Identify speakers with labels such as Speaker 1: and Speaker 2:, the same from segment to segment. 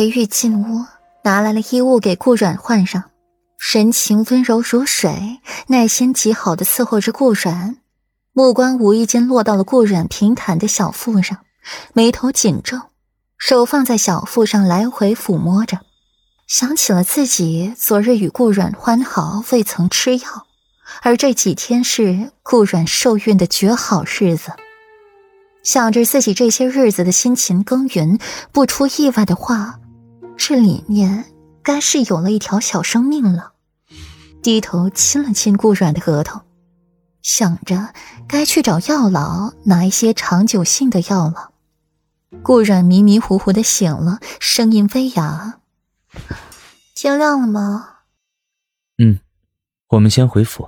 Speaker 1: 裴玉进屋，拿来了衣物给顾阮换上，神情温柔如水，耐心极好的伺候着顾阮，目光无意间落到了顾阮平坦的小腹上，眉头紧皱，手放在小腹上来回抚摸着，想起了自己昨日与顾阮欢好，未曾吃药，而这几天是顾阮受孕的绝好日子。想着自己这些日子的辛勤耕耘，不出意外的话，这里面该是有了一条小生命了。低头亲了亲顾阮的额头，想着该去找药老拿一些长久性的药了。顾阮迷迷糊糊的醒了，声音微哑：“天亮了吗？”“
Speaker 2: 嗯，我们先回府。”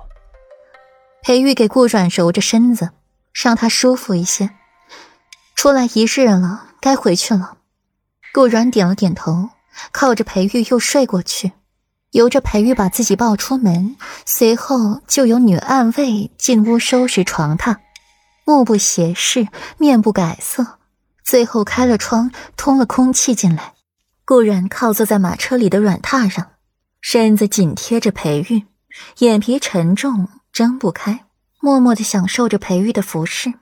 Speaker 1: 裴玉给顾阮揉着身子，让他舒服一些。出来一日了，该回去了。顾然点了点头，靠着裴玉又睡过去，由着裴玉把自己抱出门，随后就有女暗卫进屋收拾床榻，目不斜视，面不改色，最后开了窗，通了空气进来。顾然靠坐在马车里的软榻上，身子紧贴着裴玉，眼皮沉重，睁不开，默默的享受着裴玉的服侍。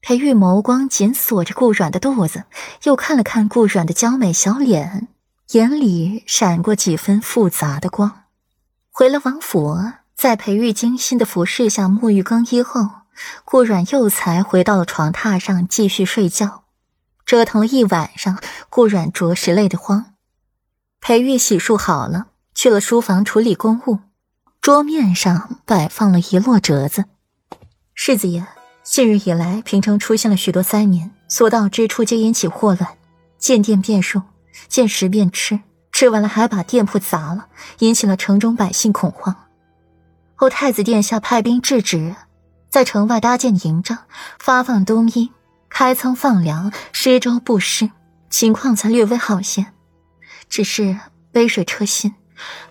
Speaker 1: 裴玉眸光紧锁着顾阮的肚子，又看了看顾阮的娇美小脸，眼里闪过几分复杂的光。回了王府，在裴玉精心的服侍下沐浴更衣后，顾阮又才回到了床榻上继续睡觉。折腾了一晚上，顾阮着实累得慌。裴玉洗漱好了，去了书房处理公务，桌面上摆放了一摞折子。世子爷。近日以来，平城出现了许多灾民，所到之处皆引起祸乱，见店便入，见食便吃，吃完了还把店铺砸了，引起了城中百姓恐慌。后太子殿下派兵制止，在城外搭建营帐，发放冬衣，开仓放粮，施粥布施，情况才略微好些。只是杯水车薪，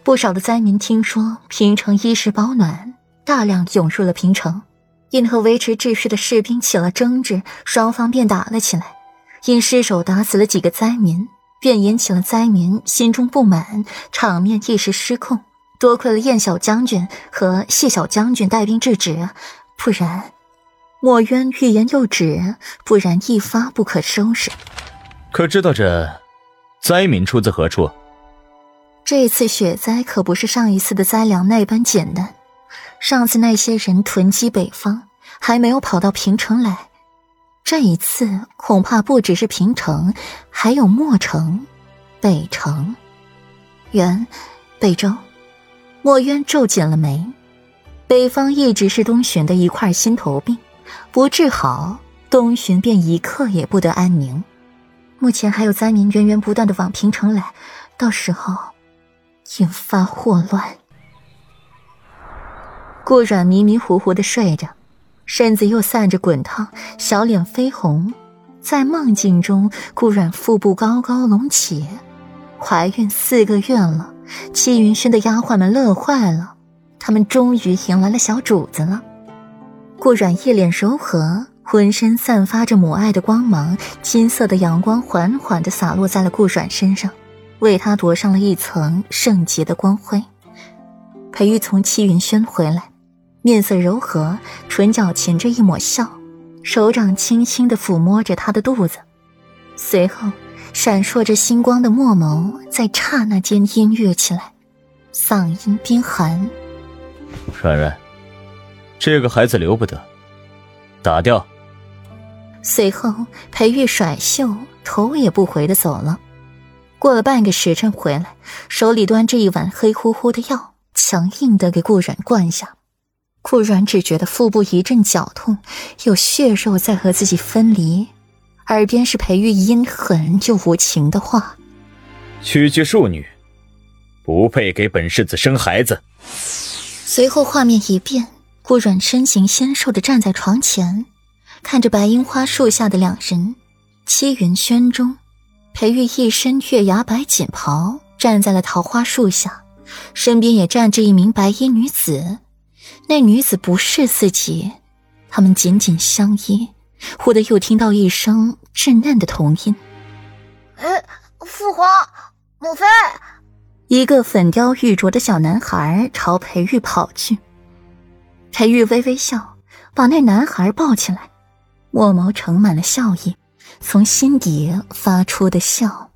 Speaker 1: 不少的灾民听说平城衣食保暖，大量涌入了平城。因和维持秩序的士兵起了争执，双方便打了起来。因失手打死了几个灾民，便引起了灾民心中不满，场面一时失控。多亏了燕小将军和谢小将军带兵制止，不然墨渊欲言又止，不然一发不可收拾。
Speaker 2: 可知道这灾民出自何处？
Speaker 1: 这次雪灾可不是上一次的灾粮那般简单。上次那些人囤积北方，还没有跑到平城来。这一次恐怕不只是平城，还有墨城、北城、原、北周。墨渊皱紧了眉。北方一直是东巡的一块心头病，不治好，东巡便一刻也不得安宁。目前还有灾民源源不断的往平城来，到时候引发祸乱。顾阮迷迷糊糊的睡着，身子又散着滚烫，小脸绯红。在梦境中，顾阮腹部高高隆起，怀孕四个月了。戚云轩的丫鬟们乐坏了，他们终于迎来了小主子了。顾阮一脸柔和，浑身散发着母爱的光芒，金色的阳光缓缓地洒落在了顾阮身上，为他夺上了一层圣洁的光辉。裴玉从戚云轩回来。面色柔和，唇角噙着一抹笑，手掌轻轻的抚摸着他的肚子，随后闪烁着星光的墨眸在刹那间阴郁起来，嗓音冰寒：“
Speaker 2: 软软，这个孩子留不得，打掉。”
Speaker 1: 随后，裴玉甩袖，头也不回的走了。过了半个时辰回来，手里端着一碗黑乎乎的药，强硬的给顾然灌下。顾然只觉得腹部一阵绞痛，有血肉在和自己分离，耳边是裴玉阴狠又无情的话：“
Speaker 2: 区区庶女，不配给本世子生孩子。”
Speaker 1: 随后画面一变，顾阮身形纤瘦的站在床前，看着白樱花树下的两人，七云轩中，裴玉一身月牙白锦袍站在了桃花树下，身边也站着一名白衣女子。那女子不是自己，他们紧紧相依。忽的又听到一声稚嫩的童音：“
Speaker 3: 哎，父皇，母妃。
Speaker 1: 一个粉雕玉琢的小男孩朝裴玉跑去，裴玉微微笑，把那男孩抱起来，墨眸盛满了笑意，从心底发出的笑。